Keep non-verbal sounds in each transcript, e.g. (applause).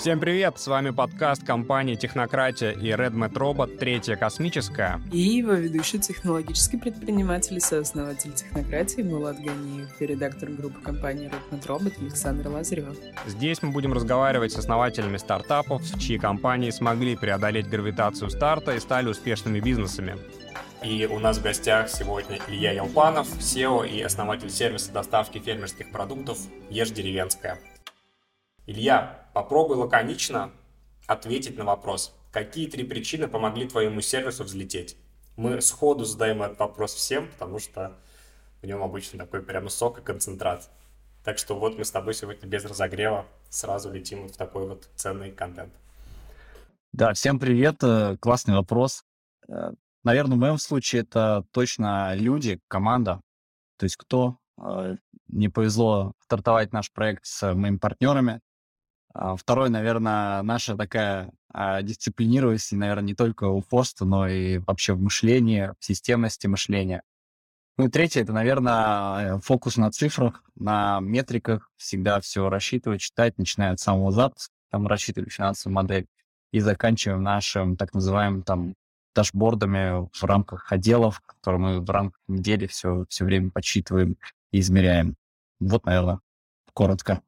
Всем привет! С вами подкаст компании «Технократия» и RedMet Robot «Третья космическая». И его ведущий технологический предприниматель и сооснователь «Технократии» Мулат Ганиев и редактор группы компании RedMet Robot Александр Лазарев. Здесь мы будем разговаривать с основателями стартапов, чьи компании смогли преодолеть гравитацию старта и стали успешными бизнесами. И у нас в гостях сегодня Илья Елпанов, SEO и основатель сервиса доставки фермерских продуктов «Ешь деревенская». Илья, попробуй лаконично ответить на вопрос. Какие три причины помогли твоему сервису взлететь? Мы сходу задаем этот вопрос всем, потому что в нем обычно такой прямо сок и концентрат. Так что вот мы с тобой сегодня без разогрева сразу летим вот в такой вот ценный контент. Да, всем привет. Э, классный вопрос. Э, Наверное, в моем случае это точно люди, команда. То есть кто э, не повезло стартовать наш проект с моими партнерами, второй, наверное, наша такая а, дисциплинированность, наверное, не только у поста, но и вообще в мышлении, в системности мышления. Ну и третье, это, наверное, фокус на цифрах, на метриках, всегда все рассчитывать, читать, начиная от самого запуска, там рассчитывали финансовую модель и заканчиваем нашим так называемым там дашбордами в рамках отделов, которые мы в рамках недели все, все время подсчитываем и измеряем. Вот, наверное, коротко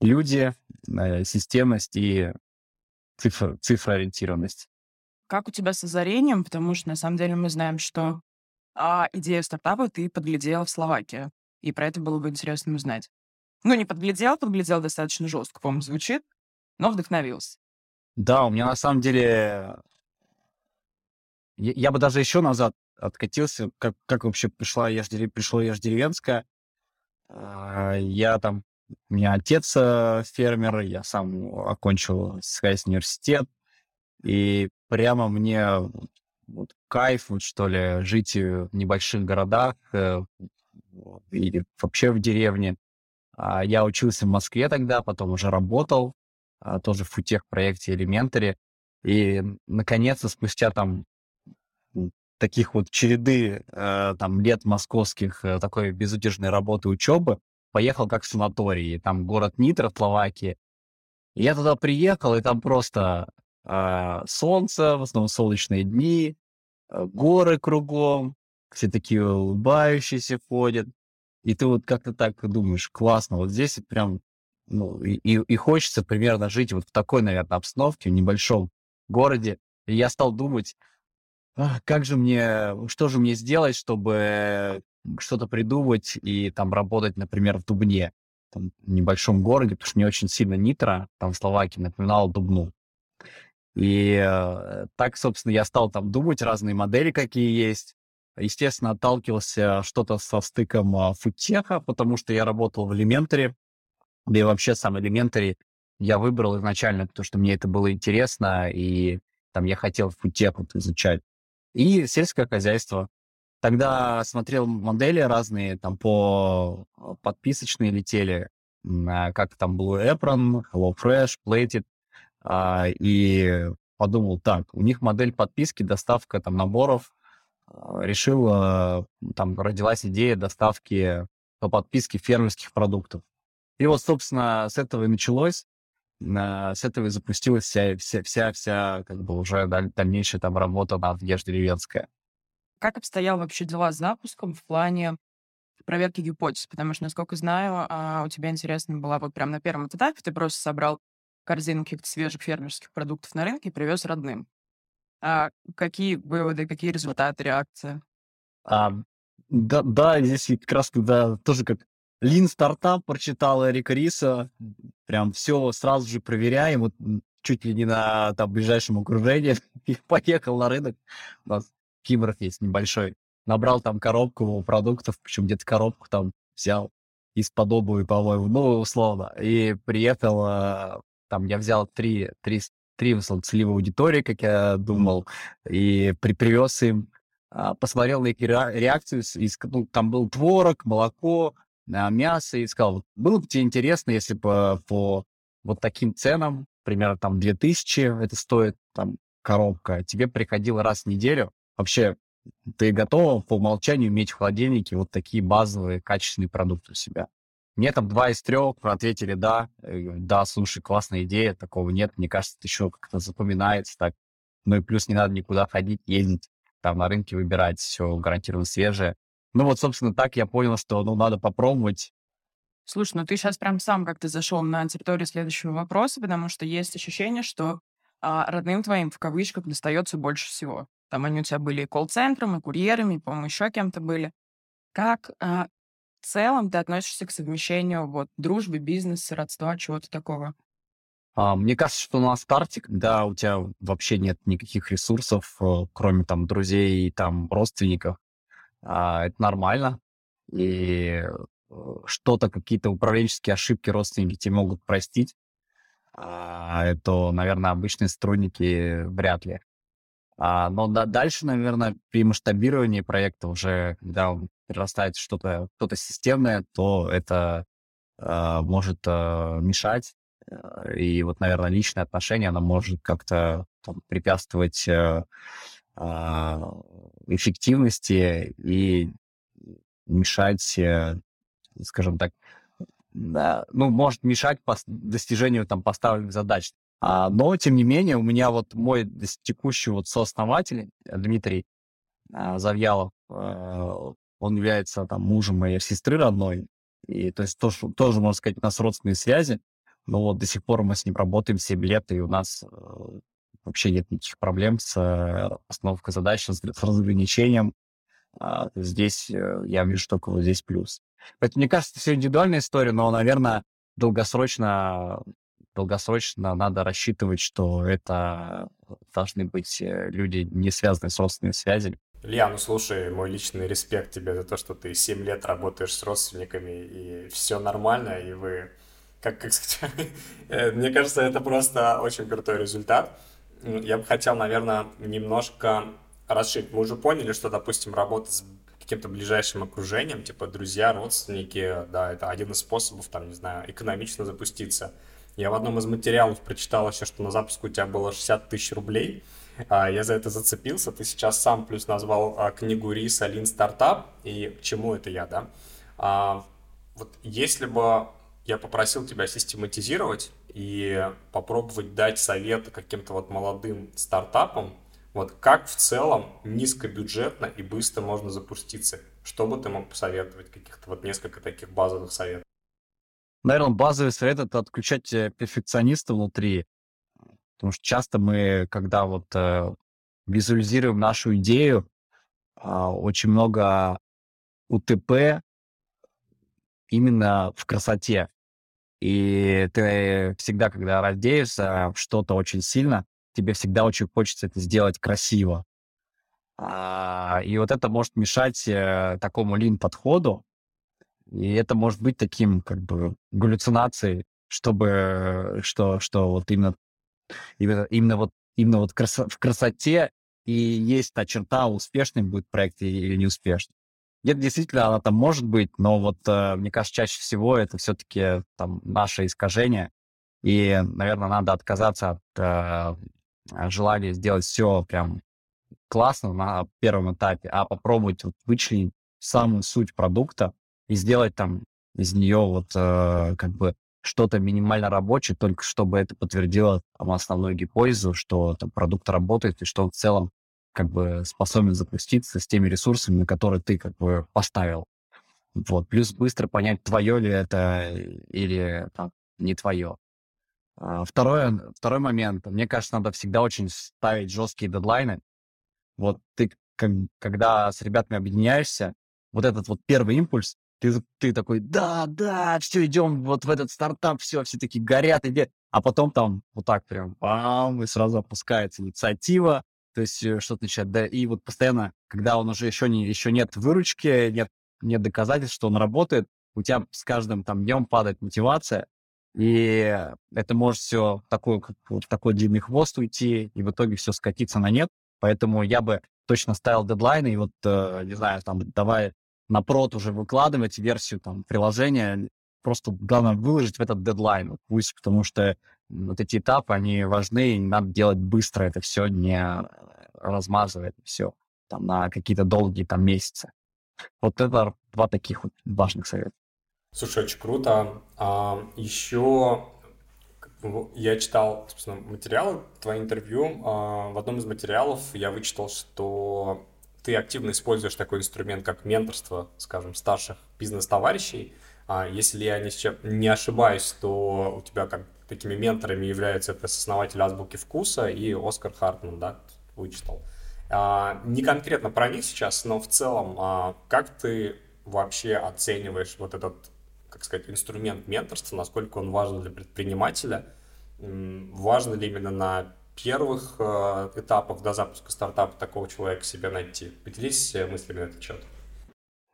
люди, э, системность и цифр, цифроориентированность. Как у тебя с озарением? Потому что, на самом деле, мы знаем, что а, идею стартапа ты подглядела в Словакии. И про это было бы интересно узнать. Ну, не подглядел, подглядел достаточно жестко, по-моему, звучит, но вдохновился. Да, у меня на самом деле... Я, я бы даже еще назад откатился, как, как вообще пришла Ешь, пришло Ешь деревенская. А, я там у меня отец э, фермер, я сам окончил СХС университет, и прямо мне вот, кайф, вот, что ли, жить в небольших городах э, или вообще в деревне. А я учился в Москве тогда, потом уже работал, а, тоже в футех проекте Elementary. И, наконец-то, спустя там таких вот череды э, там лет московских э, такой безудержной работы учебы, поехал как в санаторий. Там город Нитро в Словакии. И я туда приехал, и там просто э, солнце, в основном солнечные дни, э, горы кругом, все такие улыбающиеся ходят. И ты вот как-то так думаешь, классно, вот здесь прям, ну, и, и хочется примерно жить вот в такой, наверное, обстановке, в небольшом городе. И я стал думать, как же мне, что же мне сделать, чтобы что-то придумать и там работать, например, в Дубне, там, в небольшом городе, потому что мне очень сильно Нитро, там в Словакии, напоминал Дубну. И э, так, собственно, я стал там думать разные модели, какие есть. Естественно, отталкивался что-то со стыком э, фудтеха, потому что я работал в Elementary, да и вообще сам Elementary я выбрал изначально, потому что мне это было интересно, и там я хотел фудтех вот изучать. И сельское хозяйство. Тогда смотрел модели разные, там по а, подписочные летели, а, как там Blue Apron, HelloFresh, Plated, а, и подумал, так, у них модель подписки, доставка там наборов, решил, там родилась идея доставки по подписке фермерских продуктов. И вот, собственно, с этого и началось, с этого и запустилась вся, вся, вся, вся как бы уже дальнейшая там работа над Ешь деревенская. Как обстоял вообще дела с запуском в плане проверки гипотез? Потому что, насколько знаю, а, у тебя интересно была вот прям на первом этапе, ты просто собрал корзину каких-то свежих фермерских продуктов на рынке и привез родным. А какие выводы, какие результаты, реакции? А, да, да, здесь как раз когда тоже как Лин стартап прочитал Эрика Риса, прям все сразу же проверяем, вот чуть ли не на там, ближайшем окружении, (laughs) и поехал на рынок. У нас Кибров есть небольшой. Набрал там коробку продуктов, причем где-то коробку там взял из-под обуви, по-моему, ну, условно. И приехал, а, там я взял три, три, три целевой аудитории, как я думал, и при, привез им, а, посмотрел на их реакцию, из, ну, там был творог, молоко, а, мясо, и сказал, было бы тебе интересно, если бы по вот таким ценам, примерно там 2000 это стоит, там, коробка, тебе приходило раз в неделю, Вообще, ты готова по умолчанию иметь в холодильнике вот такие базовые качественные продукты у себя? Мне там два из трех ответили да. Да, слушай, классная идея, такого нет. Мне кажется, это еще как-то запоминается так. Ну и плюс не надо никуда ходить, ездить, там на рынке выбирать, все гарантированно свежее. Ну вот, собственно, так я понял, что ну надо попробовать. Слушай, ну ты сейчас прям сам как-то зашел на территорию следующего вопроса, потому что есть ощущение, что а, родным твоим в кавычках достается больше всего. Там они у тебя были и колл-центром, и курьерами, и, по-моему, еще кем-то были. Как а, в целом ты относишься к совмещению вот дружбы, бизнеса, родства, чего-то такого? А, мне кажется, что на старте, когда у тебя вообще нет никаких ресурсов, э, кроме там друзей и там родственников, а, это нормально. И э, что-то, какие-то управленческие ошибки родственники тебе могут простить. А, это, наверное, обычные сотрудники вряд ли. А, но да, дальше, наверное, при масштабировании проекта уже, когда он перерастает что-то что системное, то это э, может э, мешать. И вот, наверное, личное отношение, оно может как-то препятствовать э, э, эффективности и мешать, э, скажем так, да, ну, может мешать достижению там поставленных задач. А, но, тем не менее, у меня вот мой текущий вот сооснователь э, Дмитрий а, Завьялов, а, он является там мужем моей сестры родной, и то есть тоже, тоже, можно сказать, у нас родственные связи, но вот до сих пор мы с ним работаем 7 лет, и у нас э, вообще нет никаких проблем с постановкой задач, с, разграничением. А, здесь я вижу только вот здесь плюс. Поэтому, мне кажется, это все индивидуальная история, но, наверное, долгосрочно долгосрочно надо рассчитывать, что это должны быть э, люди, не связанные с родственными связями. Илья, ну слушай, мой личный респект тебе за то, что ты 7 лет работаешь с родственниками, и все нормально, и вы, как, как сказать, (laughs) э, мне кажется, это просто очень крутой результат. Я бы хотел, наверное, немножко расширить. Мы уже поняли, что, допустим, работа с каким-то ближайшим окружением, типа друзья, родственники, да, это один из способов, там, не знаю, экономично запуститься – я в одном из материалов прочитал еще, что на запуск у тебя было 60 тысяч рублей. А, я за это зацепился. Ты сейчас сам плюс назвал а, книгу Риса «Лин стартап». И к чему это я, да? А, вот если бы я попросил тебя систематизировать и попробовать дать совет каким-то вот молодым стартапам, вот как в целом низкобюджетно и быстро можно запуститься? Что бы ты мог посоветовать? Каких-то вот несколько таких базовых советов. Наверное, базовый совет — это отключать э, перфекциониста внутри. Потому что часто мы, когда вот э, визуализируем нашу идею, э, очень много УТП именно в красоте. И ты всегда, когда раздеешься что-то очень сильно, тебе всегда очень хочется это сделать красиво. А, и вот это может мешать э, такому лин-подходу, и это может быть таким как бы галлюцинацией, чтобы что, что вот именно, именно, именно вот именно вот красо, в красоте и есть та черта, успешный будет проект или неуспешный. Нет, действительно, она там может быть, но вот, э, мне кажется, чаще всего это все-таки там наше искажение. И, наверное, надо отказаться от э, желания сделать все прям классно на первом этапе, а попробовать вот вычленить самую суть продукта, и сделать там из нее вот э, как бы что-то минимально рабочее, только чтобы это подтвердило там, основную гипотезу, что там, продукт работает и что он в целом как бы способен запуститься с теми ресурсами, на которые ты как бы поставил. Вот. Плюс быстро понять, твое ли это или там, не твое. А, второе, второй момент. Мне кажется, надо всегда очень ставить жесткие дедлайны. Вот ты, как, когда с ребятами объединяешься, вот этот вот первый импульс, ты, ты такой, да, да, все, идем вот в этот стартап, все, все такие горят, иди. А потом там вот так прям, бам, и сразу опускается инициатива, то есть э, что-то начинает, да, и вот постоянно, когда он уже еще, не, еще нет выручки, нет, нет доказательств, что он работает, у тебя с каждым там днем падает мотивация, и это может все такой, вот такой длинный хвост уйти, и в итоге все скатиться на нет. Поэтому я бы точно ставил дедлайны, и вот, э, не знаю, там, давай на прод уже выкладывать версию там приложения, просто главное выложить в этот дедлайн, пусть, потому что вот эти этапы, они важны, и надо делать быстро это все, не размазывая это все там на какие-то долгие там месяцы. Вот это два таких вот важных совета. Слушай, очень круто. А, еще я читал, собственно, материалы, твои интервью. А, в одном из материалов я вычитал, что ты активно используешь такой инструмент, как менторство, скажем, старших бизнес-товарищей. А, если я не ошибаюсь, то у тебя как такими менторами являются это основатель азбуки вкуса и Оскар Хартман, да, вычитал. А, не конкретно про них сейчас, но в целом, как ты вообще оцениваешь вот этот как сказать, инструмент менторства, насколько он важен для предпринимателя, важно ли именно на первых э, этапах до запуска стартапа такого человека себе найти? Поделись мыслями на этот счет.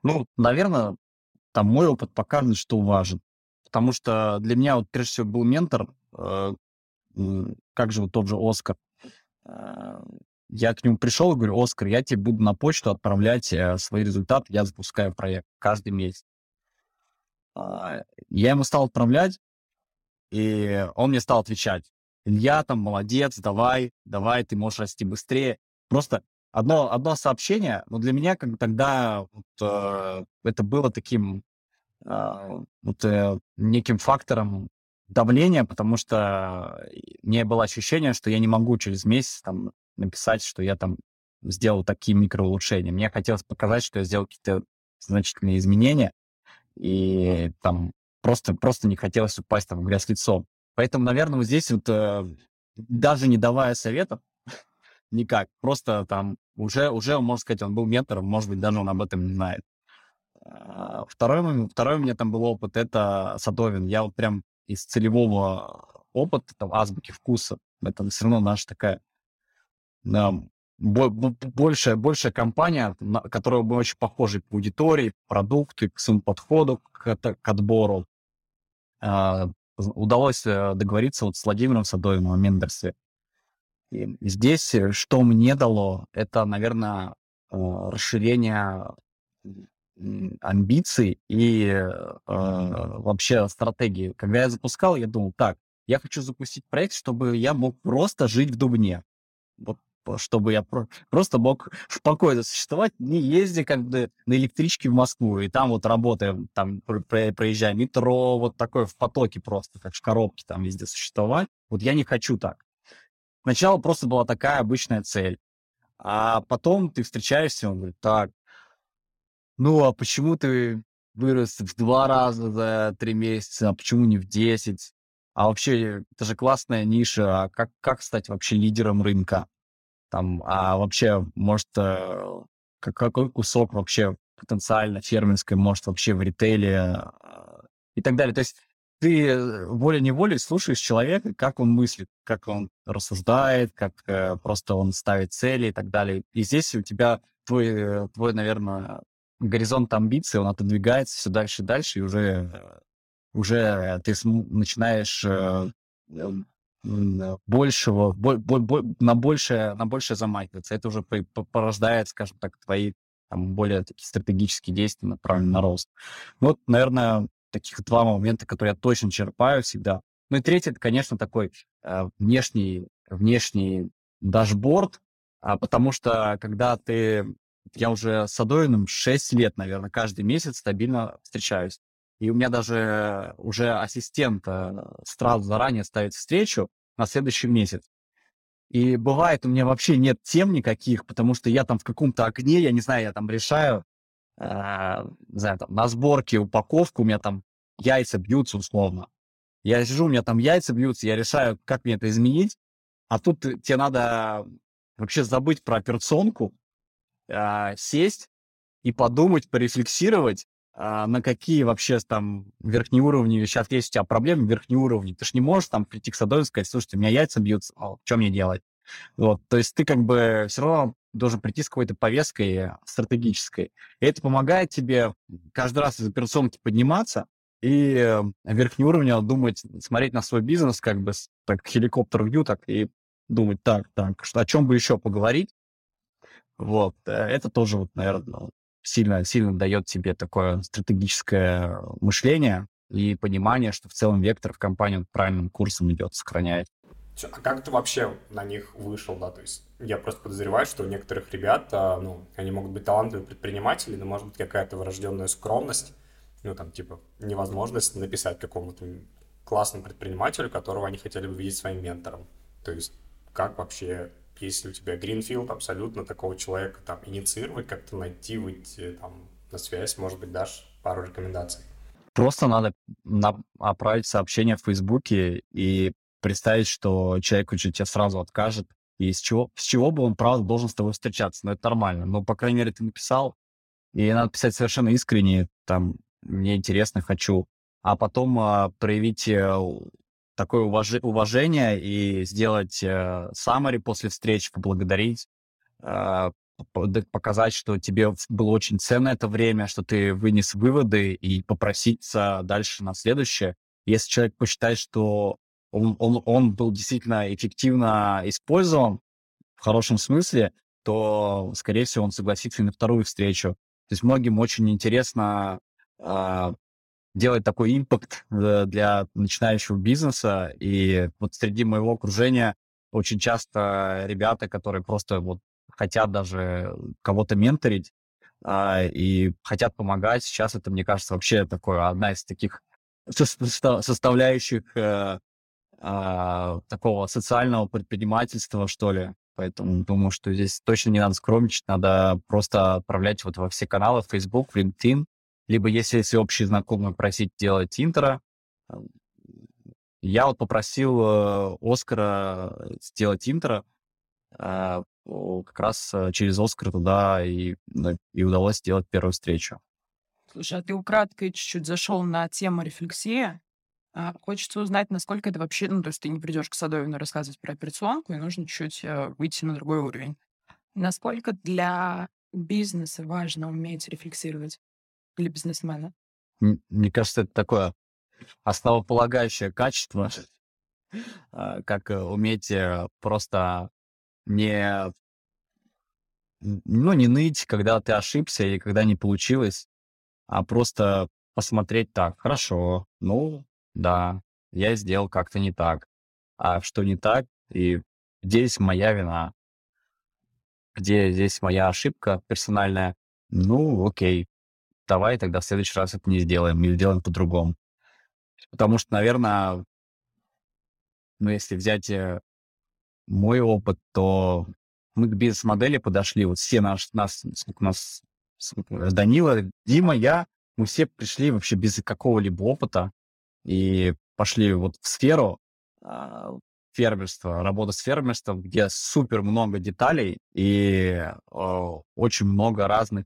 Ну, наверное, там мой опыт покажет, что важен. Потому что для меня вот прежде всего был ментор, э, как же вот тот же Оскар. Э, я к нему пришел и говорю, Оскар, я тебе буду на почту отправлять э, свои результаты, я запускаю проект каждый месяц. А, я ему стал отправлять, и он мне стал отвечать. Илья, там, молодец, давай, давай, ты можешь расти быстрее. Просто одно, одно сообщение, но для меня как тогда вот, э, это было таким э, вот, э, неким фактором давления, потому что мне было ощущение, что я не могу через месяц там написать, что я там сделал такие микроулучшения. Мне хотелось показать, что я сделал какие-то значительные изменения, и там просто, просто не хотелось упасть там в грязь лицом. Поэтому, наверное, вот здесь вот э, даже не давая советов, (laughs) никак, просто там уже, уже, можно сказать, он был ментором, может быть, даже он об этом не знает. А, второй, второй у меня там был опыт, это Садовин. Я вот прям из целевого опыта, там, азбуки вкуса, это все равно наша такая большая, большая компания, которая бы очень похожа по аудитории, продукту, к своему подходу к, к отбору. Uh, удалось э, договориться вот с Владимиром Садовым о мендерстве. И здесь э, что мне дало, это, наверное, э, расширение амбиций и э, вообще стратегии. Когда я запускал, я думал, так, я хочу запустить проект, чтобы я мог просто жить в Дубне. Вот чтобы я про- просто мог спокойно существовать, не ездя как бы на электричке в Москву, и там вот работаем, там про- проезжая метро, вот такое в потоке просто, как в коробке там везде существовать. Вот я не хочу так. Сначала просто была такая обычная цель. А потом ты встречаешься, он говорит, так, ну а почему ты вырос в два раза за три месяца, а почему не в десять? А вообще, это же классная ниша, а как, как стать вообще лидером рынка? Там, а вообще, может, э, какой кусок вообще потенциально фермерской, может, вообще в ритейле а, и так далее. То есть ты э, волей-неволей слушаешь человека, как он мыслит, как он рассуждает, как э, просто он ставит цели и так далее. И здесь у тебя твой, э, твой наверное, горизонт амбиций, он отодвигается все дальше и дальше, и уже, уже ты начинаешь большего, бо, бо, бо, на большее, на большее замахиваться. Это уже порождает, скажем так, твои там, более такие стратегические действия, направленные на рост. Ну вот, наверное, таких два момента, которые я точно черпаю всегда. Ну и третий, это, конечно, такой э, внешний, внешний дашборд, а, потому что когда ты... Я уже с Адоиным 6 лет, наверное, каждый месяц стабильно встречаюсь. И у меня даже уже ассистент э, сразу заранее ставит встречу на следующий месяц. И бывает, у меня вообще нет тем никаких, потому что я там в каком-то окне, я не знаю, я там решаю, э, знаю, там, на сборке упаковку, у меня там яйца бьются условно. Я сижу, у меня там яйца бьются, я решаю, как мне это изменить, а тут тебе надо вообще забыть про операционку, э, сесть и подумать, порефлексировать, а, на какие вообще там верхние уровни, сейчас есть у тебя проблемы верхние уровни, ты же не можешь там прийти к садовнику и сказать, слушайте, у меня яйца бьются, а, что мне делать? Вот, то есть ты как бы все равно должен прийти с какой-то повесткой стратегической. И это помогает тебе каждый раз из операционки подниматься и э, верхний уровень думать, смотреть на свой бизнес как бы так хеликоптер вью, так и думать, так, так, что, о чем бы еще поговорить. Вот, э, это тоже вот, наверное, сильно, сильно дает тебе такое стратегическое мышление и понимание, что в целом вектор в компании правильным курсом идет, сохраняет. А как ты вообще на них вышел, да? То есть я просто подозреваю, что у некоторых ребят, а, ну, они могут быть талантливые предприниматели, но может быть какая-то врожденная скромность. ну, там, типа, невозможность написать какому-то классному предпринимателю, которого они хотели бы видеть своим ментором. То есть, как вообще, если у тебя Гринфилд, абсолютно такого человека там инициировать, как-то найти, выйти там на связь, может быть, дашь пару рекомендаций? Просто надо отправить сообщение в Фейсбуке и представить, что человек уже тебе сразу откажет, и с чего, с чего бы он, правда, должен с тобой встречаться. Ну, это нормально. Но, по крайней мере, ты написал, и надо писать совершенно искренне, там, мне интересно, хочу. А потом а, проявить э, такое уваж... уважение и сделать э, summary после встречи, поблагодарить, э, показать, что тебе было очень ценно это время, что ты вынес выводы и попроситься дальше на следующее. Если человек посчитает, что он, он, он был действительно эффективно использован в хорошем смысле, то, скорее всего, он согласится и на вторую встречу. То есть многим очень интересно э, делать такой импакт э, для начинающего бизнеса. И вот среди моего окружения очень часто ребята, которые просто вот хотят даже кого-то менторить э, и хотят помогать. Сейчас это, мне кажется, вообще такое одна из таких составляющих э, а, такого социального предпринимательства, что ли. Поэтому думаю, что здесь точно не надо скромничать, надо просто отправлять вот во все каналы, в Facebook, в LinkedIn, либо если есть общие знакомые, просить делать интро. Я вот попросил э, Оскара сделать интро, э, как раз э, через Оскар туда и, и удалось сделать первую встречу. Слушай, а ты украдкой чуть-чуть зашел на тему рефлексии. А, хочется узнать, насколько это вообще... Ну, то есть ты не придешь к Садовину рассказывать про операционку, и нужно чуть э, выйти на другой уровень. Насколько для бизнеса важно уметь рефлексировать для бизнесмена? Мне кажется, это такое основополагающее качество, а, как э, уметь э, просто не, ну, не ныть, когда ты ошибся или когда не получилось, а просто посмотреть так, хорошо, ну, да, я сделал как-то не так. А что не так, и здесь моя вина. Где здесь моя ошибка персональная? Ну, окей, давай тогда в следующий раз это не сделаем или сделаем по-другому. Потому что, наверное, ну, если взять э, мой опыт, то мы к бизнес-модели подошли, вот все наш, нас, сколько нас, сколько, Данила, Дима, я, мы все пришли вообще без какого-либо опыта, и пошли вот в сферу а, фермерства, работа с фермерством, где супер много деталей и э, очень много разных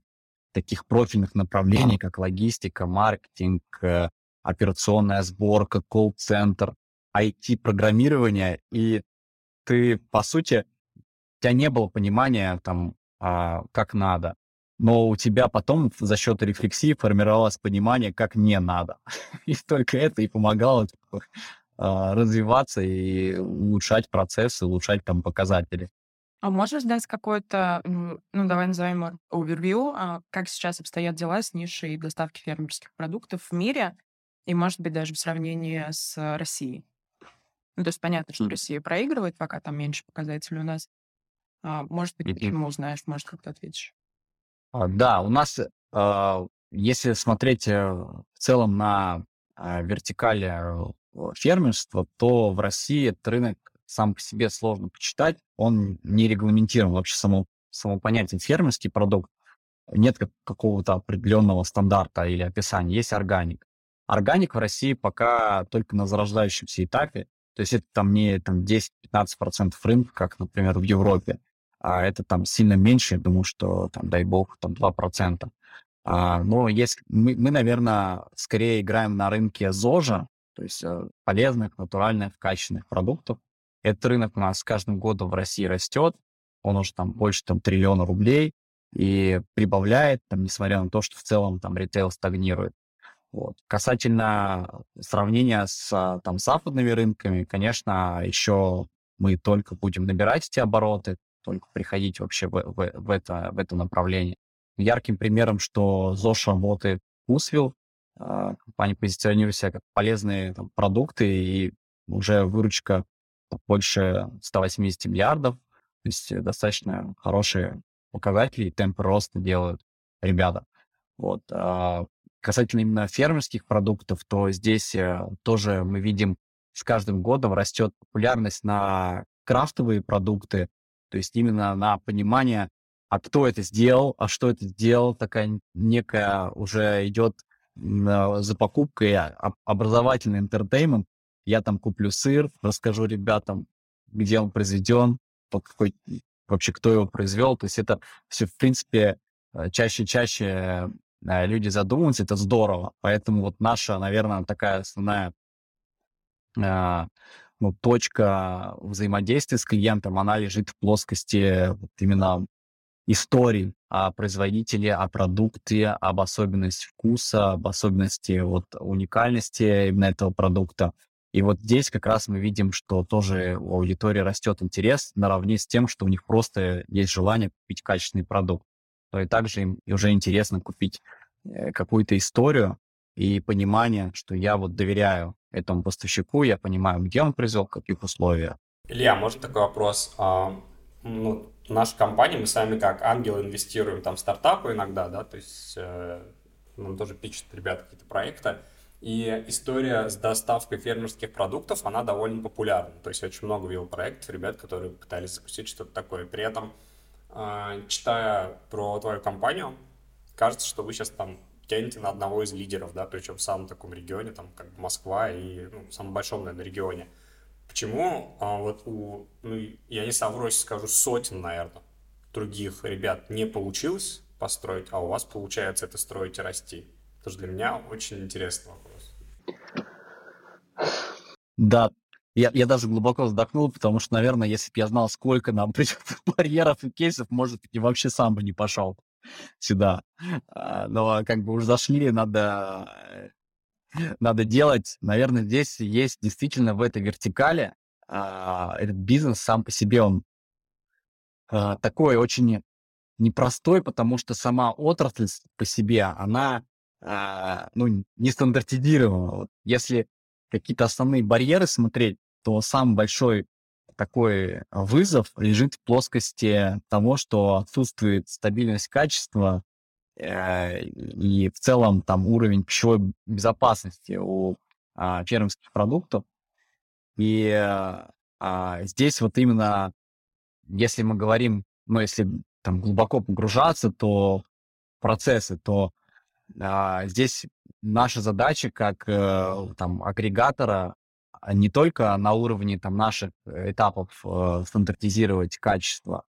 таких профильных направлений, как логистика, маркетинг, э, операционная сборка, колл-центр, IT-программирование, и ты, по сути, у тебя не было понимания там, э, как надо но у тебя потом за счет рефлексии формировалось понимание, как не надо. (laughs) И только это и помогало типа, развиваться и улучшать процессы, улучшать там показатели. А можешь дать какой-то, ну, давай назовем overview, а, как сейчас обстоят дела с нишей доставки фермерских продуктов в мире и, может быть, даже в сравнении с Россией? Ну, то есть понятно, что Россия проигрывает, пока там меньше показателей у нас. А, может быть, почему узнаешь, может, как-то ответишь. А, да, у нас, а, если смотреть э, в целом на вертикали э, фермерства, то в России этот рынок сам по себе сложно почитать. Он не регламентирован вообще само, само понятие фермерский продукт. Нет какого-то определенного стандарта или описания. Есть органик. Органик в России пока только на зарождающемся этапе. То есть это там не там, 10-15% рынка, как, например, в Европе а это там сильно меньше, я думаю, что там, дай бог, там 2%. А, но если мы, мы, наверное, скорее играем на рынке ЗОЖа, то есть э, полезных, натуральных, качественных продуктов. Этот рынок у нас с каждым годом в России растет, он уже там больше там триллиона рублей и прибавляет, там, несмотря на то, что в целом там ритейл стагнирует. Вот. Касательно сравнения с там западными рынками, конечно, еще мы только будем набирать эти обороты, только приходить вообще в, в, в, это, в это направление. Ярким примером, что ЗОЖ работает Усвилл, а, компания позиционирует себя как полезные там, продукты, и уже выручка больше 180 миллиардов, то есть достаточно хорошие показатели и темпы роста делают ребята. Вот. А, касательно именно фермерских продуктов, то здесь э, тоже мы видим, с каждым годом растет популярность на крафтовые продукты, то есть именно на понимание, а кто это сделал, а что это сделал, такая некая уже идет за покупкой а, образовательный интертеймент. Я там куплю сыр, расскажу ребятам, где он произведен, по какой вообще кто его произвел. То есть это все, в принципе, э, чаще и чаще э, люди задумываются, это здорово. Поэтому вот наша, наверное, такая основная а, ну, точка взаимодействия с клиентом, она лежит в плоскости вот именно историй о производителе, о продукте, об особенности вкуса, об особенности вот уникальности именно этого продукта. И вот здесь как раз мы видим, что тоже у аудитории растет интерес наравне с тем, что у них просто есть желание купить качественный продукт. То и также им уже интересно купить э, какую-то историю и понимание, что я вот доверяю этому поставщику, я понимаю, где он произвел, в каких условиях. Илья, можно такой вопрос? А, ну, наша компания, мы сами как ангелы инвестируем там в стартапы иногда, да, то есть э, нам тоже пишут ребята какие-то проекты. И история с доставкой фермерских продуктов, она довольно популярна. То есть очень много видел проектов, ребят, которые пытались запустить что-то такое. При этом, э, читая про твою компанию, кажется, что вы сейчас там тянете на одного из лидеров, да, причем в самом таком регионе, там, как Москва и, ну, в самом большом, наверное, регионе. Почему а, вот у, ну, я не совру, если скажу, сотен, наверное, других ребят не получилось построить, а у вас получается это строить и расти? Тоже для меня очень интересный вопрос. Да, я, я даже глубоко вздохнул, потому что, наверное, если бы я знал, сколько нам (laughs) придет барьеров и кейсов, может я вообще сам бы не пошел сюда. А, но как бы уже зашли, надо, надо делать. Наверное, здесь есть действительно в этой вертикали а, этот бизнес сам по себе, он а, такой очень непростой, потому что сама отрасль по себе, она ну, не стандартизирована. Вот если какие-то основные барьеры смотреть, то самый большой такой вызов лежит в плоскости того, что отсутствует стабильность качества э, и в целом там уровень пищевой безопасности у а, фермерских продуктов. И а, здесь вот именно, если мы говорим, ну, если там глубоко погружаться, то процессы, то а, здесь наша задача как э, там агрегатора а не только на уровне там, наших э, этапов э, стандартизировать качество,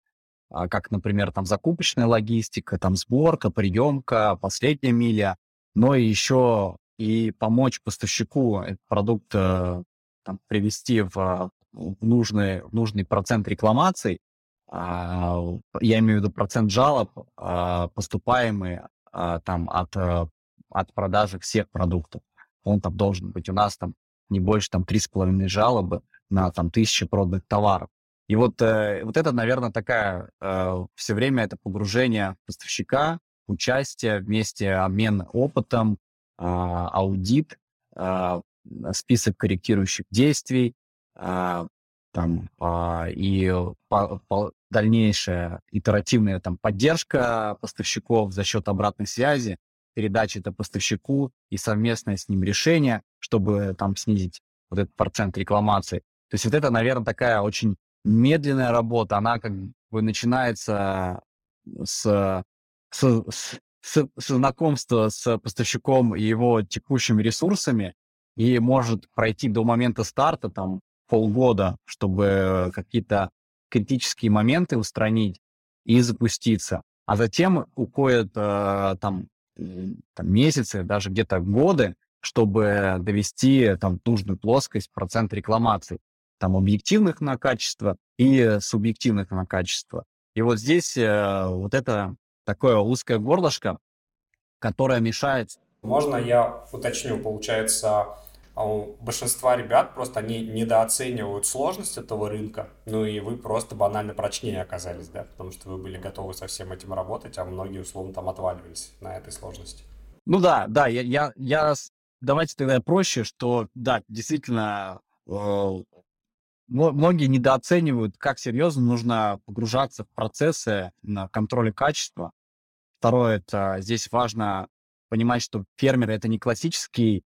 а как, например, там закупочная логистика, там сборка, приемка, последняя миля, но еще и помочь поставщику этот продукт там, привести в, нужный, в нужный процент рекламаций, а, я имею в виду процент жалоб, а, поступаемые а, там от, от продажи всех продуктов. Он там должен быть у нас там не больше там 3,5 жалобы на там тысячи проданных товаров. И вот, э, вот это, наверное, такая э, все время это погружение поставщика, участие вместе, обмен опытом, э, аудит, э, список корректирующих действий, э, там, э, и дальнейшая итеративная там, поддержка поставщиков за счет обратной связи, передача это поставщику и совместное с ним решение, чтобы там снизить вот этот процент рекламации. То есть вот это, наверное, такая очень медленная работа, она как бы начинается с, с, с, с, знакомства с поставщиком и его текущими ресурсами и может пройти до момента старта там полгода, чтобы какие-то критические моменты устранить и запуститься. А затем уходит э, там, там месяцы, даже где-то годы, чтобы довести там нужную плоскость, процент рекламаций, там объективных на качество и субъективных на качество. И вот здесь э, вот это такое узкое горлышко, которое мешает. Можно я уточню, получается, а у большинства ребят просто они недооценивают сложность этого рынка, ну и вы просто банально прочнее оказались, да, потому что вы были готовы со всем этим работать, а многие условно там отваливались на этой сложности. Ну да, да, я, я, я давайте тогда проще, что да, действительно, э, многие недооценивают, как серьезно нужно погружаться в процессы на контроле качества. Второе, это здесь важно понимать, что фермер это не классический,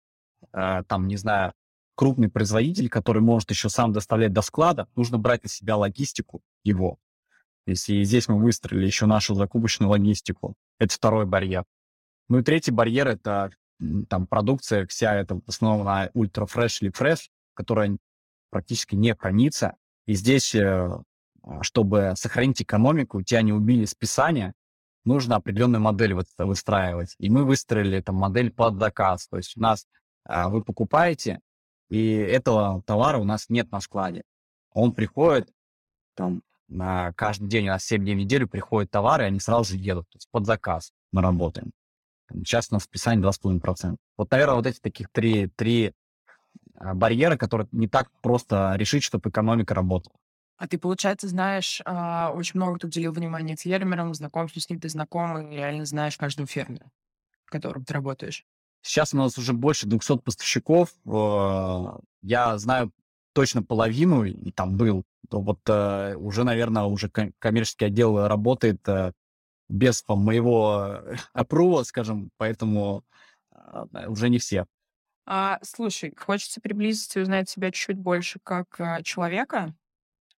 там, не знаю, крупный производитель, который может еще сам доставлять до склада, нужно брать на себя логистику его. Если здесь мы выстроили еще нашу закупочную логистику, это второй барьер. Ну и третий барьер — это там продукция вся, это в основном на ультрафреш или фреш, которая практически не хранится. И здесь, э, чтобы сохранить экономику, тебя не убили списания, нужно определенную модель выстраивать. И мы выстроили там модель под заказ. То есть у нас вы покупаете, и этого товара у нас нет на складе. Он приходит, там, на каждый день, у нас 7 дней в неделю приходят товары, и они сразу же едут. То есть под заказ мы работаем. Сейчас у нас списание 2,5%. Вот, наверное, вот эти таких три, три а, барьера, которые не так просто решить, чтобы экономика работала. А ты, получается, знаешь, а, очень много тут уделил внимания фермерам, знакомству с ним, ты знакомый, реально знаешь каждого фермера, в котором ты работаешь. Сейчас у нас уже больше 200 поставщиков. Я знаю точно половину, и там был. То вот э, уже, наверное, уже коммерческий отдел работает э, без по, моего (laughs) опрува, скажем, поэтому а, уже не все. А, слушай, хочется приблизиться и узнать себя чуть больше как а, человека.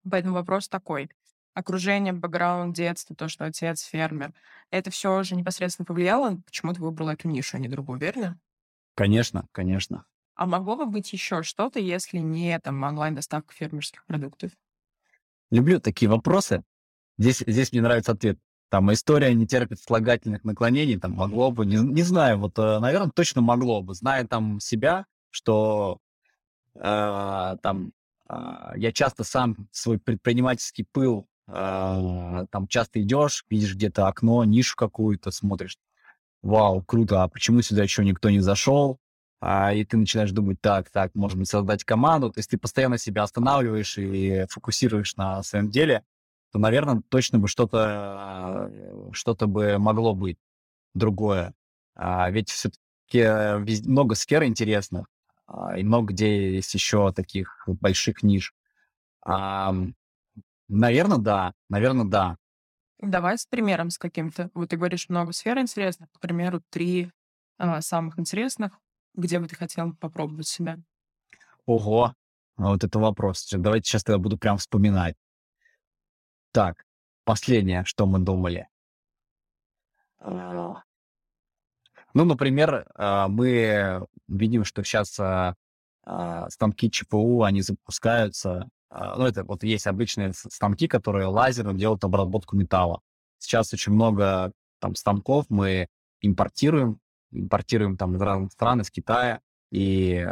Поэтому вопрос такой. Окружение, бэкграунд, детство, то, что отец фермер, это все уже непосредственно повлияло? Почему ты выбрал эту нишу, а не другую, верно? Конечно, конечно. А могло бы быть еще что-то, если не там онлайн-доставка фермерских продуктов? Люблю такие вопросы. Здесь, здесь мне нравится ответ. Там история не терпит слагательных наклонений, там могло бы, не, не знаю, вот, э, наверное, точно могло бы, зная там себя, что э, там э, я часто сам свой предпринимательский пыл, там часто идешь, видишь где-то окно, нишу какую-то, смотришь, вау, круто, а почему сюда еще никто не зашел? А, и ты начинаешь думать, так, так, быть, создать команду. То есть ты постоянно себя останавливаешь и фокусируешь на своем деле то, наверное, точно бы что-то что бы могло быть другое. А ведь все-таки много сфер интересных, а, и много где есть еще таких больших ниш. А, наверное, да. Наверное, да. Давай с примером с каким-то. Вот ты говоришь, много сфер интересных. К примеру, три а, самых интересных. Где бы ты хотел попробовать себя? Ого, вот это вопрос. Давайте сейчас я буду прям вспоминать. Так, последнее, что мы думали. А. Ну, например, а, мы видим, что сейчас а, станки ЧПУ, они запускаются. Ну, это вот есть обычные станки, которые лазером делают обработку металла. Сейчас очень много там станков мы импортируем, импортируем там из разных стран, из Китая, и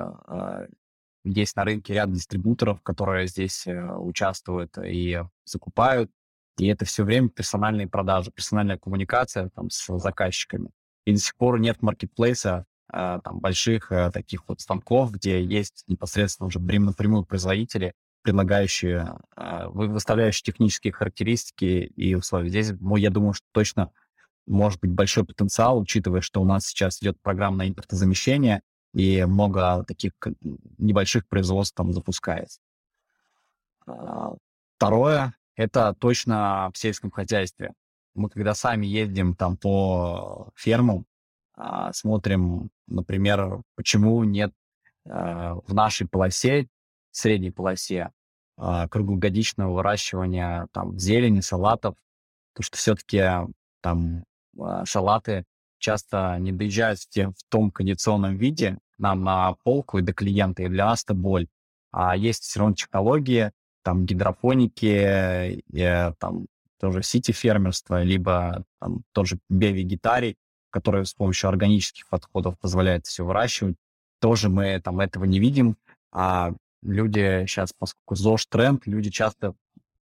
есть на рынке ряд дистрибуторов, которые здесь э, участвуют и закупают. И это все время персональные продажи, персональная коммуникация там, с заказчиками. И до сих пор нет маркетплейса э, там, больших э, таких вот станков, где есть непосредственно уже напрямую производители, предлагающие, выставляющие технические характеристики и условия. Здесь, ну, я думаю, что точно может быть большой потенциал, учитывая, что у нас сейчас идет программа на импортозамещение, и много таких небольших производств там запускается. А, второе — это точно в сельском хозяйстве. Мы когда сами ездим там по фермам, а, смотрим, например, почему нет а, в нашей полосе, средней полосе, круглогодичного выращивания там зелени, салатов, потому что все-таки там салаты часто не доезжают в, тем, в том кондиционном виде нам на полку и до клиента, и для нас это боль. А есть все равно технологии, там гидропоники, и, там тоже сити-фермерство, либо там тоже биовегетарий, который с помощью органических подходов позволяет все выращивать. Тоже мы там этого не видим, а люди сейчас, поскольку ЗОЖ тренд, люди часто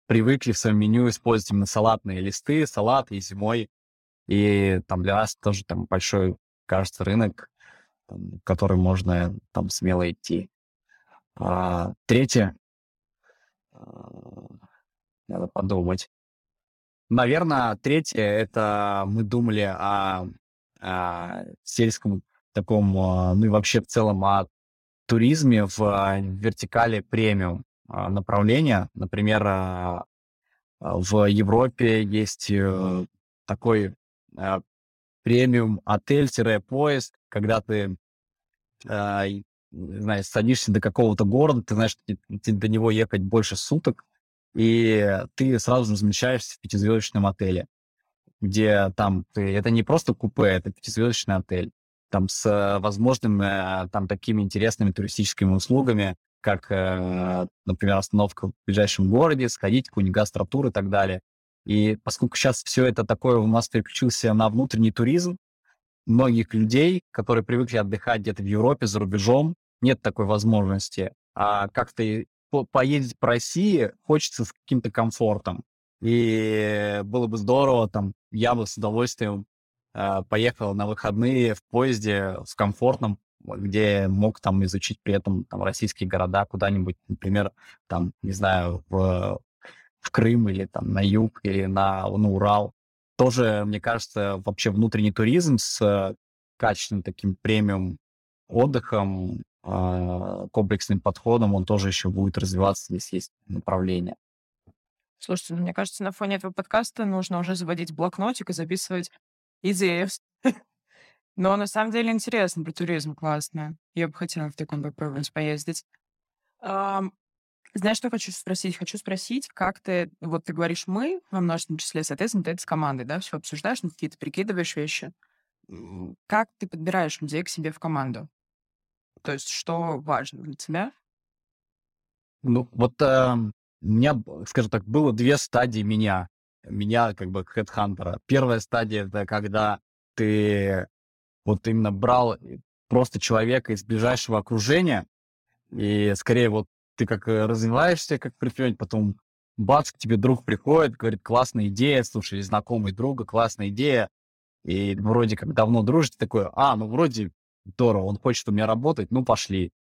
привыкли в своем меню использовать именно салатные листы, салаты и зимой и там для нас тоже там большой, кажется, рынок, там, который можно там смело идти. А, третье, а, надо подумать. Наверное, третье, это мы думали о, о сельском таком, а, ну и вообще в целом о туризме в вертикали премиум направления. Например, в Европе есть э, такой а, премиум отель-поезд, когда ты, знаешь, садишься до какого-то города, ты знаешь, что до него ехать больше суток, и ты сразу размещаешься в пятизвездочном отеле, где там ты, это не просто купе, это пятизвездочный отель, там с возможными там такими интересными туристическими услугами, как, э, например, остановка в ближайшем городе, сходить, какую-нибудь гастротур и так далее. И поскольку сейчас все это такое у нас переключился на внутренний туризм, многих людей, которые привыкли отдыхать где-то в Европе, за рубежом, нет такой возможности. А как-то по поездить по России хочется с каким-то комфортом. И было бы здорово, там, я бы с удовольствием э, поехал на выходные в поезде в комфортном где мог там изучить при этом там российские города куда-нибудь, например, там, не знаю, в, в Крым или там на юг или на, на Урал. Тоже, мне кажется, вообще внутренний туризм с качественным таким премиум отдыхом, э, комплексным подходом, он тоже еще будет развиваться, здесь есть направление. Слушайте, ну, мне кажется, на фоне этого подкаста нужно уже заводить блокнотик и записывать идеи (laughs) но на самом деле интересно, про туризм классно. Я бы хотела в таком попробовать поездить. Ам, знаешь, что хочу спросить? Хочу спросить, как ты, вот ты говоришь «мы» во множественном числе, соответственно, ты это с командой, да, все обсуждаешь, ну, какие-то прикидываешь вещи. Как ты подбираешь людей к себе в команду? То есть что важно для тебя? Ну, вот э, у меня, скажем так, было две стадии меня. Меня как бы хедхантера. Первая стадия — это когда ты вот именно брал э, просто человека из ближайшего окружения, и скорее вот ты как э, развиваешься как предприниматель, потом бац, к тебе друг приходит, говорит, классная идея, слушай, знакомый друга, классная идея, и вроде как давно дружите, такой, а, ну вроде здорово, он хочет у меня работать, ну пошли.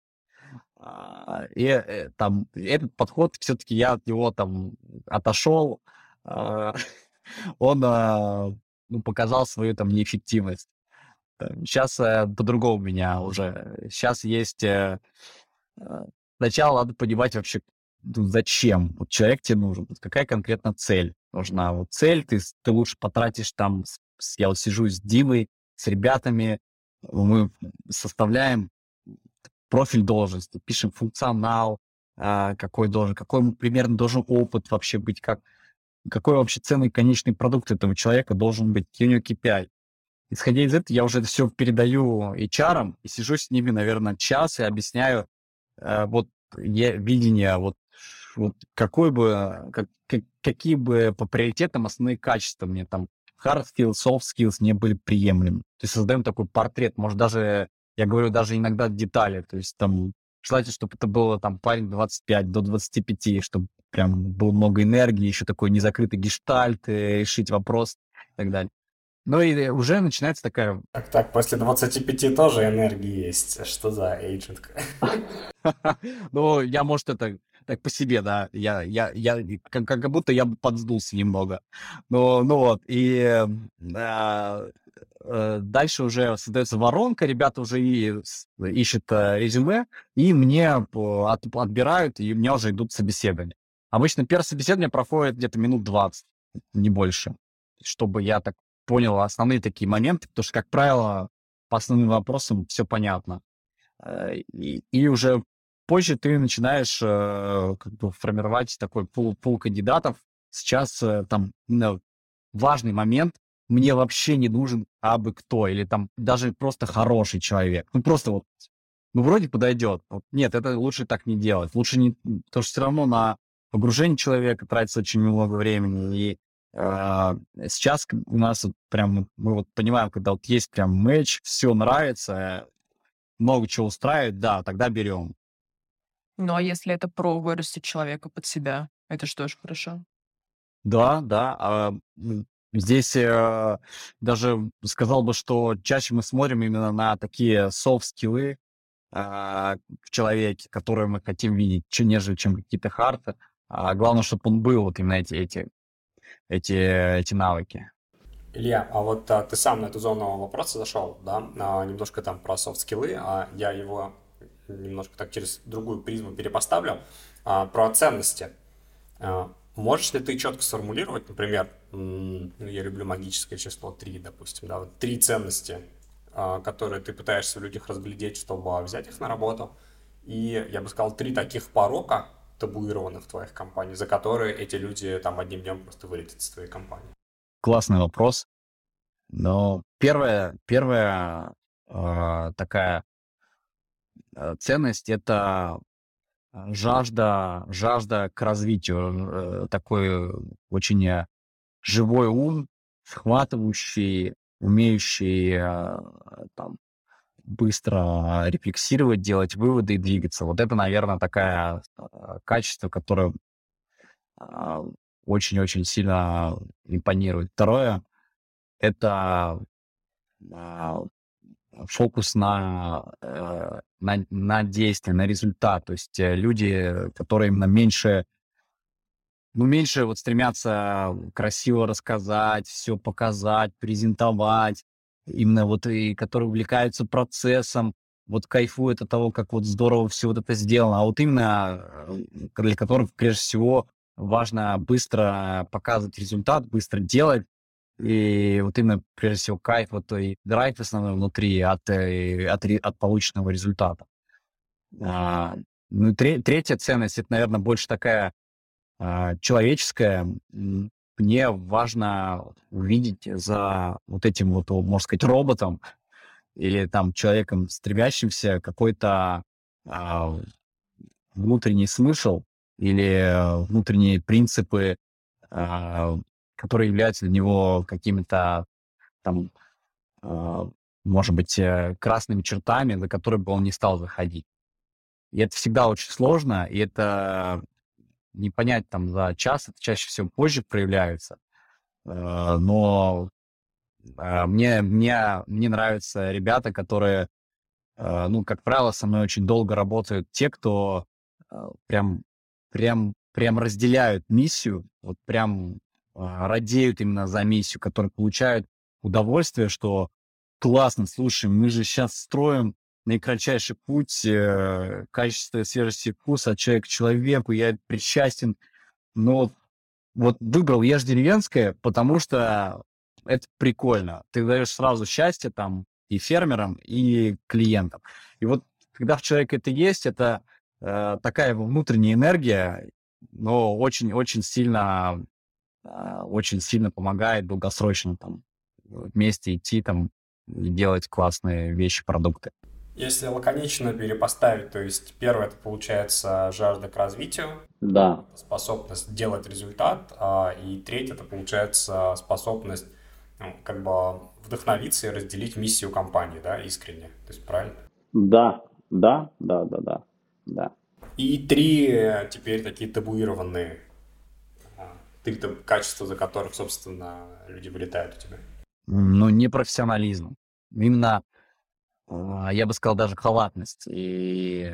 А, и э, там этот подход, все-таки я от него там отошел, (laughs) он а, ну, показал свою там неэффективность. Сейчас э, по-другому меня уже. Сейчас есть... Э, э, сначала надо понимать вообще, ну, зачем вот человек тебе нужен, вот какая конкретно цель нужна. Вот цель ты, ты лучше потратишь там... С, я вот сижу с Димой, с ребятами, мы составляем профиль должности, пишем функционал, э, какой должен, какой примерно должен опыт вообще быть, как, какой вообще ценный конечный продукт этого человека должен быть, у него KPI. Исходя из этого, я уже это все передаю HR, и сижу с ними, наверное, час и объясняю э, вот я, видение, вот, вот какой бы, как, как, какие бы по приоритетам основные качества мне там hard skills, soft skills мне были приемлемы. То есть создаем такой портрет, может даже, я говорю, даже иногда детали, то есть там желательно, чтобы это было там парень 25 до 25, чтобы прям было много энергии, еще такой незакрытый гештальт, э, решить вопрос и так далее. Ну и уже начинается такая... Так, так, после 25 тоже энергии есть. Что за эйджинг? (laughs) Ну, я, может, это так по себе, да. Я, я, я как, как будто я подсдулся немного. Ну, ну вот, и э, э, дальше уже создается воронка, ребята уже и, ищут э, резюме, и мне от, отбирают, и у меня уже идут собеседования. Обычно первое собеседование проходит где-то минут 20, не больше, чтобы я так понял основные такие моменты, потому что, как правило, по основным вопросам все понятно. Э, и, и уже позже ты начинаешь э, как бы формировать такой пул, пул кандидатов. Сейчас э, там важный момент, мне вообще не нужен абы кто, или там даже просто хороший человек. Ну, просто вот, ну, вроде подойдет. Вот, нет, это лучше так не делать. Лучше не... Потому что все равно на погружение человека тратится очень много времени, и а, сейчас у нас вот прям, мы вот понимаем, когда вот есть прям матч, все нравится, много чего устраивает, да, тогда берем. Ну, а если это про вырастить человека под себя, это что ж хорошо? Да, да. А, здесь э, даже сказал бы, что чаще мы смотрим именно на такие софт-скиллы а, в человеке, которые мы хотим видеть, нежели чем какие-то харты. А главное, чтобы он был вот именно эти, эти эти, эти навыки. Илья, а вот а, ты сам на эту зону вопроса зашел, да, а, немножко там про софт-скиллы, а я его немножко так через другую призму перепоставлю, а, про ценности. А, Можешь ли ты четко сформулировать, например, ну, я люблю магическое число 3, допустим, да, вот три ценности, а, которые ты пытаешься в людях разглядеть, чтобы взять их на работу, и, я бы сказал, три таких порока, табуированных в твоих компаниях, за которые эти люди там одним днем просто вылетят из твоей компании? Классный вопрос. Но первая, первая э, такая э, ценность — это жажда, жажда к развитию, э, такой очень э, живой ум, схватывающий, умеющий э, там, быстро рефлексировать, делать выводы и двигаться. Вот это, наверное, такое качество, которое очень-очень сильно импонирует. Второе — это фокус на, э, на, на действие, на результат. То есть э, люди, которые именно меньше, ну, меньше вот стремятся красиво рассказать, все показать, презентовать, именно вот и которые увлекаются процессом, вот кайфуют от того, как вот здорово все вот это сделано, а вот именно э, для которых прежде всего важно быстро показывать результат, быстро делать, и вот именно, прежде всего, кайф, вот и драйв основной внутри от, э, от, от полученного результата. А, ну и третья ценность, это, наверное, больше такая а, человеческая. Мне важно увидеть за вот этим вот, можно сказать, роботом или там человеком, стремящимся какой-то а, внутренний смысл или внутренние принципы а, которые являются для него какими-то там, э, может быть, э, красными чертами, за которые бы он не стал заходить. И это всегда очень сложно, и это не понять там за час, это чаще всего позже проявляется. Э, но э, мне, мне, мне нравятся ребята, которые, э, ну, как правило, со мной очень долго работают те, кто э, прям, прям, прям разделяют миссию, вот прям радеют именно за миссию, которые получают удовольствие, что классно, слушай, мы же сейчас строим наикратчайший путь, э, качество свежести вкуса от человека к человеку, я причастен. Но вот выбрал Ешь деревенское, потому что это прикольно. Ты даешь сразу счастье там и фермерам, и клиентам. И вот когда в человеке это есть, это э, такая внутренняя энергия, но очень-очень сильно а, очень сильно помогает долгосрочно там вместе идти там и делать классные вещи, продукты. Если лаконично перепоставить, то есть первое это получается жажда к развитию, да. способность делать результат, а, и третье это получается способность ну, как бы вдохновиться и разделить миссию компании, да, искренне, то есть правильно? Да, да, да, да, да, да. И три теперь такие табуированные ты там качества, за которых, собственно, люди вылетают у тебя? Ну, не профессионализм. Именно, а, я бы сказал, даже халатность. И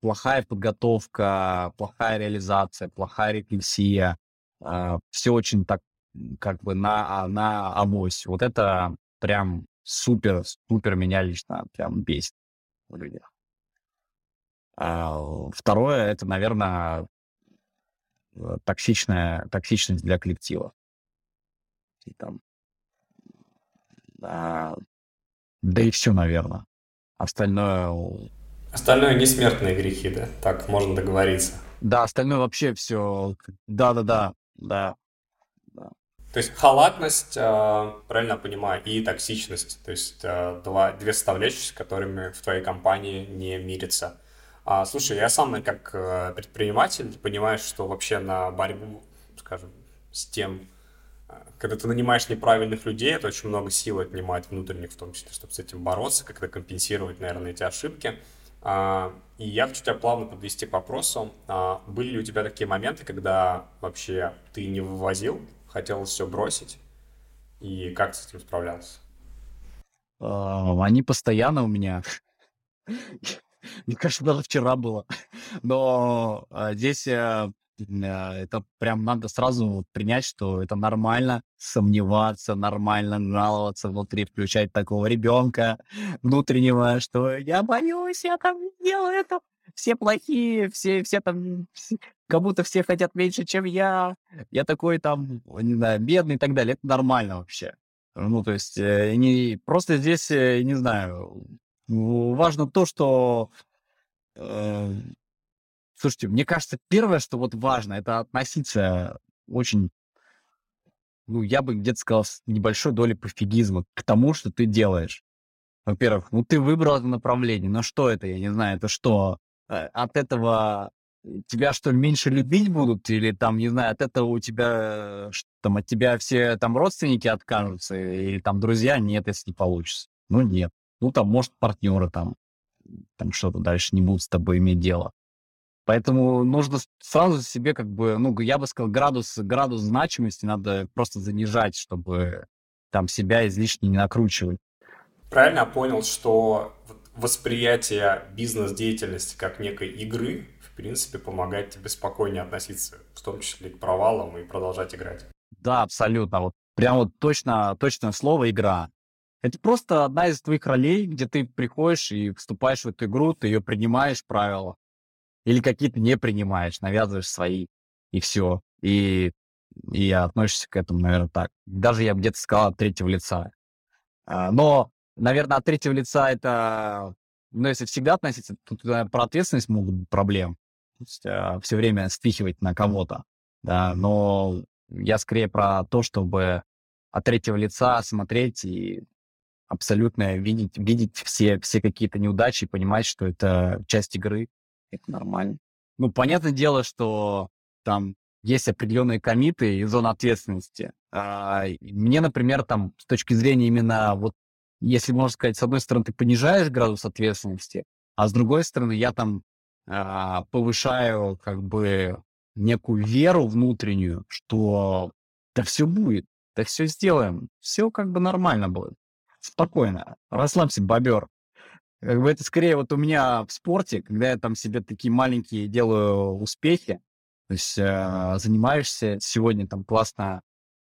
плохая подготовка, плохая реализация, плохая рефлексия. А, Все очень так как бы на, на авось. Вот это прям супер, супер меня лично прям бесит в людях. А второе, это, наверное, Э, токсичная, токсичность для коллектива. И там, да, да и все, наверное. Остальное... Остальное не смертные грехи, да? Так можно договориться. Да, остальное вообще все... Да-да-да, да. То есть халатность, э, правильно понимаю, и токсичность, то есть э, два, две составляющие, с которыми в твоей компании не мирятся. А, слушай, я сам как э, предприниматель понимаю, что вообще на борьбу, скажем, с тем, э, когда ты нанимаешь неправильных людей, это очень много сил отнимает внутренних, в том числе, чтобы с этим бороться, как-то компенсировать, наверное, эти ошибки. А, и я хочу тебя плавно подвести к вопросу. А, были ли у тебя такие моменты, когда вообще ты не вывозил, хотел все бросить, и как с этим справлялся? Они постоянно у меня. Мне кажется, даже вчера было. Но а, здесь а, а, это прям надо сразу принять, что это нормально сомневаться, нормально жаловаться внутри, включать такого ребенка внутреннего, что я боюсь, я там делаю это. все плохие, все, все там, как будто все хотят меньше, чем я, я такой там, не знаю, бедный и так далее. Это нормально вообще. Ну, то есть, э, не, просто здесь, э, не знаю, важно то, что э, Слушайте, мне кажется, первое, что вот важно, это относиться очень, ну, я бы где-то сказал, с небольшой долей пофигизма к тому, что ты делаешь. Во-первых, ну, ты выбрал это направление, но что это, я не знаю, это что? Э, от этого тебя что, меньше любить будут? Или там, не знаю, от этого у тебя, там, от тебя все там родственники откажутся? Или там друзья? Нет, если не получится. Ну, нет. Ну, там, может, партнеры там, там что-то дальше не будут с тобой иметь дело. Поэтому нужно сразу себе как бы, ну, я бы сказал, градус, градус значимости надо просто занижать, чтобы там себя излишне не накручивать. Правильно понял, что восприятие бизнес-деятельности как некой игры, в принципе, помогает тебе спокойнее относиться, в том числе к провалам и продолжать играть. Да, абсолютно. Вот прям вот точно, точное слово «игра». Это просто одна из твоих ролей, где ты приходишь и вступаешь в эту игру, ты ее принимаешь, правила, или какие-то не принимаешь, навязываешь свои, и все. И, и относишься к этому, наверное, так. Даже я где-то сказал от третьего лица. А, но, наверное, от третьего лица это... Ну, если всегда относиться, тут наверное, про ответственность могут быть проблемы. То есть а, все время спихивать на кого-то. Да, но я скорее про то, чтобы от третьего лица смотреть и абсолютно видеть, видеть все, все какие-то неудачи и понимать, что это часть игры, это нормально. Ну, понятное дело, что там есть определенные комиты и зоны ответственности. А, мне, например, там с точки зрения именно вот, если можно сказать, с одной стороны, ты понижаешь градус ответственности, а с другой стороны, я там а, повышаю как бы некую веру внутреннюю, что да все будет, да все сделаем, все как бы нормально будет. Спокойно, расслабься, бобер. Как бы это скорее вот у меня в спорте, когда я там себе такие маленькие делаю успехи, то есть э, занимаешься сегодня там классно,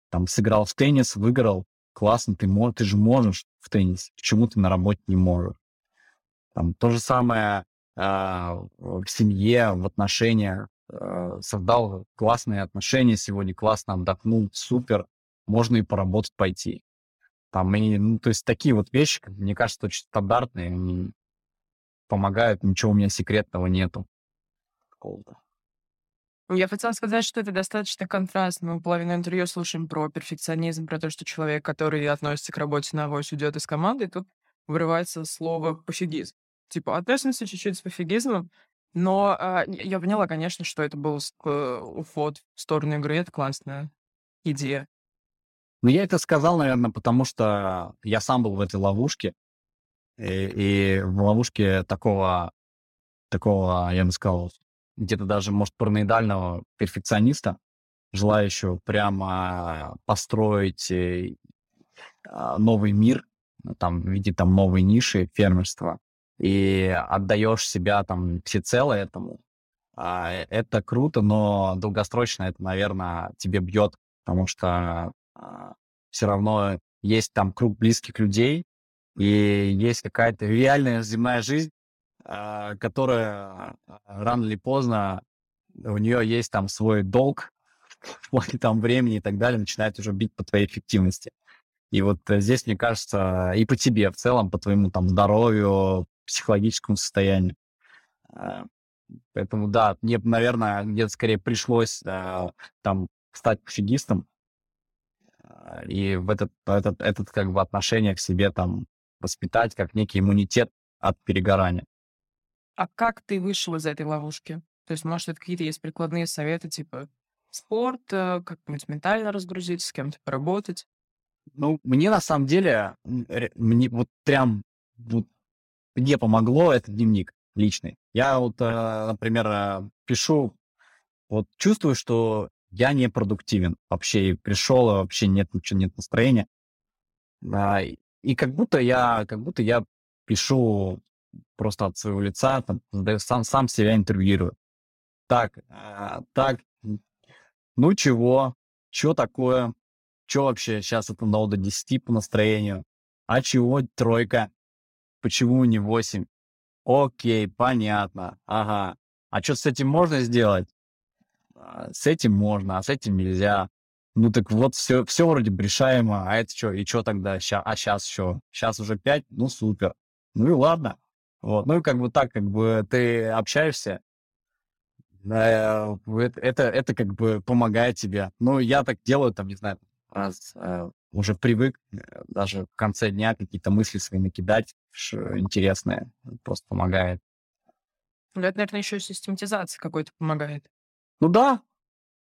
там сыграл в теннис, выиграл, классно, ты, можешь, ты же можешь в теннис, почему ты на работе не можешь? Там то же самое э, в семье, в отношениях, э, создал классные отношения сегодня, классно отдохнул, супер, можно и поработать пойти. Там, и, ну, то есть такие вот вещи, мне кажется, очень стандартные, они помогают, ничего у меня секретного нету. Я хотела сказать, что это достаточно контрастно. Мы половину интервью слушаем про перфекционизм, про то, что человек, который относится к работе на авось, уйдет из команды, и тут вырывается слово пофигизм. Типа, относимся чуть-чуть с пофигизмом, но а, я поняла, конечно, что это был э, уход в сторону игры, это классная идея. Ну, я это сказал, наверное, потому что я сам был в этой ловушке. И, и в ловушке такого, такого, я бы сказал, где-то даже, может, параноидального перфекциониста, желающего прямо построить э, а, новый мир, ну, там, в виде там новой ниши фермерства, и отдаешь себя там всецело этому, а, это круто, но долгосрочно это, наверное, тебе бьет, потому что все равно есть там круг близких людей, и есть какая-то реальная земная жизнь, а, которая а, рано или поздно у нее есть там свой долг (laughs) в плане там времени и так далее, начинает уже бить по твоей эффективности. И вот здесь, мне кажется, и по тебе в целом, по твоему там здоровью, психологическому состоянию. Поэтому, да, мне, наверное, где-то скорее пришлось там стать пофигистом, и в этот, этот, этот как бы отношение к себе там воспитать как некий иммунитет от перегорания. А как ты вышел из этой ловушки? То есть, может, это какие-то есть прикладные советы, типа спорт, э, как-нибудь ментально разгрузить, с кем-то поработать? Ну, мне на самом деле, мне вот прям вот, мне помогло этот дневник личный. Я вот, э, например, э, пишу, вот чувствую, что я не продуктивен вообще. Пришел, а вообще нет ничего, нет настроения. А, и как будто я, как будто я пишу просто от своего лица, там, сам, сам себя интервьюирую. Так, а, так, ну чего, что такое, что вообще сейчас это на до 10 по настроению, а чего тройка, почему не 8? окей, понятно, ага. А что с этим можно сделать? А, с этим можно, а с этим нельзя. Ну так вот, все, все вроде решаемо, а это что, и что тогда? Ща, а сейчас что? Сейчас уже 5? Ну супер. Ну и ладно. Вот, ну и как бы так, как бы ты общаешься, э, это, это, это как бы помогает тебе. Ну, я так делаю, там, не знаю, раз э, уже привык э, даже в конце дня какие-то мысли свои накидать, интересные, просто помогает. Ну, это, наверное, еще систематизация какой-то помогает. Ну да,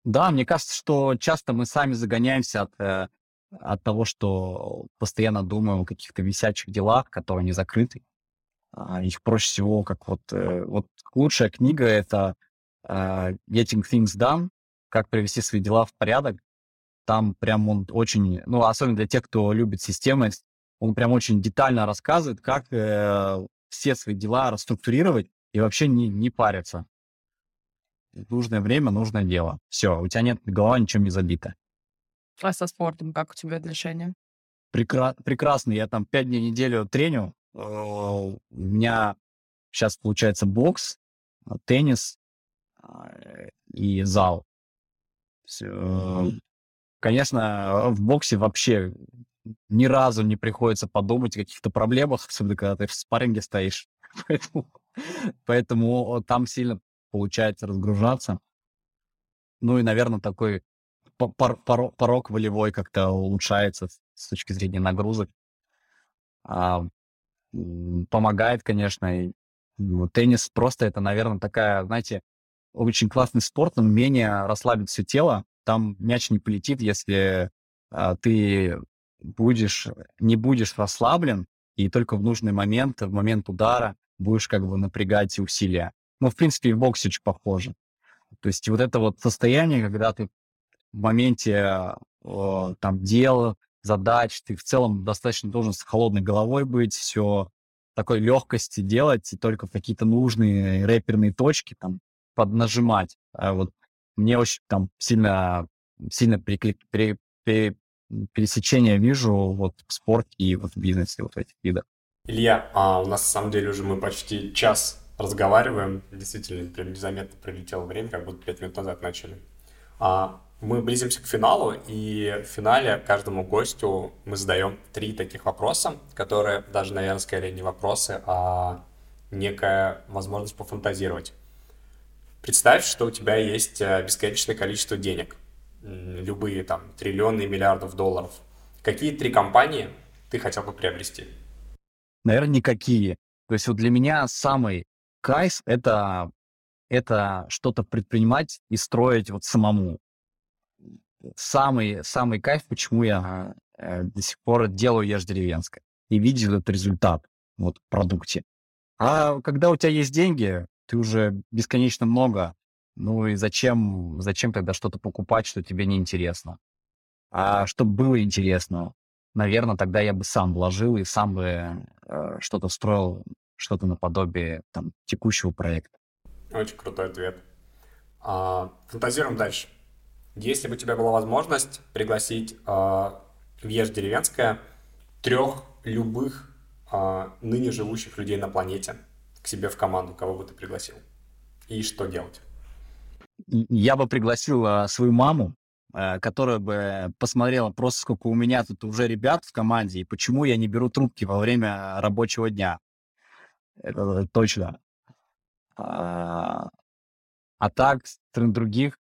да, мне кажется, что часто мы сами загоняемся от, э, от того, что постоянно думаем о каких-то висячих делах, которые не закрыты. А, их проще всего, как вот, э, вот лучшая книга — это э, Getting Things Done, как привести свои дела в порядок. Там прям он очень, ну, особенно для тех, кто любит системы, он прям очень детально рассказывает, как э, все свои дела расструктурировать и вообще не, не париться нужное время, нужное дело. Все, у тебя нет голова ничем не забита. А со спортом как у тебя отношения? Прекра- прекрасно. Я там пять дней в неделю треню. Э, у меня сейчас получается бокс, теннис э, и зал. Конечно, в боксе вообще ни разу не приходится подумать о каких-то проблемах, особенно когда ты в спарринге стоишь. (laughs) Поэтому, поэтому там сильно получается разгружаться. Ну и, наверное, такой порог, порог волевой как-то улучшается с точки зрения нагрузок. А, помогает, конечно. И, ну, теннис просто это, наверное, такая, знаете, очень классный спорт, но умение расслабить все тело. Там мяч не полетит, если а, ты будешь, не будешь расслаблен, и только в нужный момент, в момент удара будешь как бы напрягать усилия. Ну, в принципе, и в боксе похоже. То есть вот это вот состояние, когда ты в моменте э, там дел, задач, ты в целом достаточно должен с холодной головой быть, все такой легкости делать, и только в какие-то нужные рэперные точки там поднажимать. А вот мне очень там сильно, сильно переклик, пере, пере, пересечение вижу вот в спорте и вот в бизнесе, вот в этих видах. Илья, а у нас на самом деле уже мы почти час разговариваем, действительно, прям незаметно пролетело время, как будто пять минут назад начали. А, мы близимся к финалу, и в финале каждому гостю мы задаем три таких вопроса, которые даже, наверное, скорее не вопросы, а некая возможность пофантазировать. Представь, что у тебя есть э, бесконечное количество денег, любые там триллионы миллиардов долларов. Какие три компании ты хотел бы приобрести? Наверное, никакие. То есть вот для меня самый кайф — это, это что-то предпринимать и строить вот самому. Самый, самый кайф, почему я э, до сих пор делаю ешь деревенское и видел этот результат вот в продукте. А когда у тебя есть деньги, ты уже бесконечно много, ну и зачем, зачем тогда что-то покупать, что тебе не интересно? А чтобы было интересно, наверное, тогда я бы сам вложил и сам бы э, что-то строил что-то наподобие там, текущего проекта. Очень крутой ответ. А, фантазируем дальше. Если бы у тебя была возможность пригласить а, в Ешь Деревенское трех любых а, ныне живущих людей на планете к себе в команду, кого бы ты пригласил? И что делать? Я бы пригласил а, свою маму, а, которая бы посмотрела просто, сколько у меня тут уже ребят в команде, и почему я не беру трубки во время рабочего дня это точно. А, а так, среди других,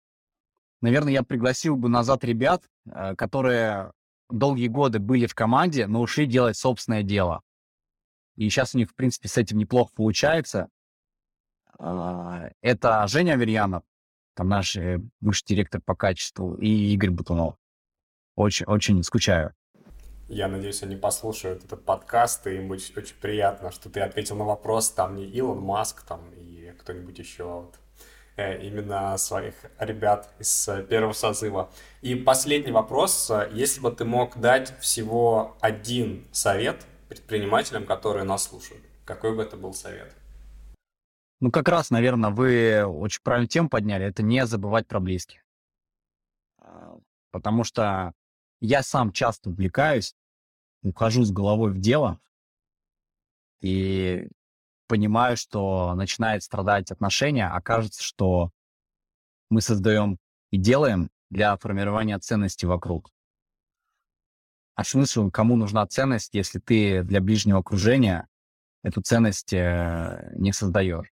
наверное, я пригласил бы назад ребят, э, которые долгие годы были в команде, но ушли делать собственное дело. И сейчас у них, в принципе, с этим неплохо получается. А, это Женя Аверьянов, там наш э, бывший директор по качеству, и Игорь Бутунов. Очень, очень скучаю. Я надеюсь, они послушают этот подкаст, и им будет очень приятно, что ты ответил на вопрос, там не Илон Маск, там и кто-нибудь еще, а вот э, именно своих ребят из э, первого созыва. И последний вопрос. Если бы ты мог дать всего один совет предпринимателям, которые нас слушают, какой бы это был совет? Ну, как раз, наверное, вы очень правильную тему подняли. Это не забывать про близких. А, потому что я сам часто увлекаюсь, ухожу с головой в дело, и понимаю, что начинает страдать отношения, а что мы создаем и делаем для формирования ценности вокруг. А смысл, кому нужна ценность, если ты для ближнего окружения эту ценность э, не создаешь?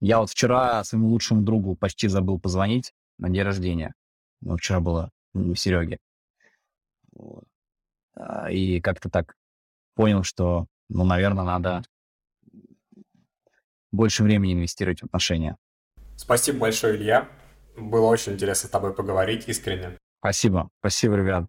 Я вот вчера своему лучшему другу почти забыл позвонить на день рождения. Ну, вчера было у Сереги. А, и как-то так понял, что, ну, наверное, надо больше времени инвестировать в отношения. Спасибо большое, Илья. Было очень интересно с тобой поговорить искренне. Спасибо. Спасибо, ребят.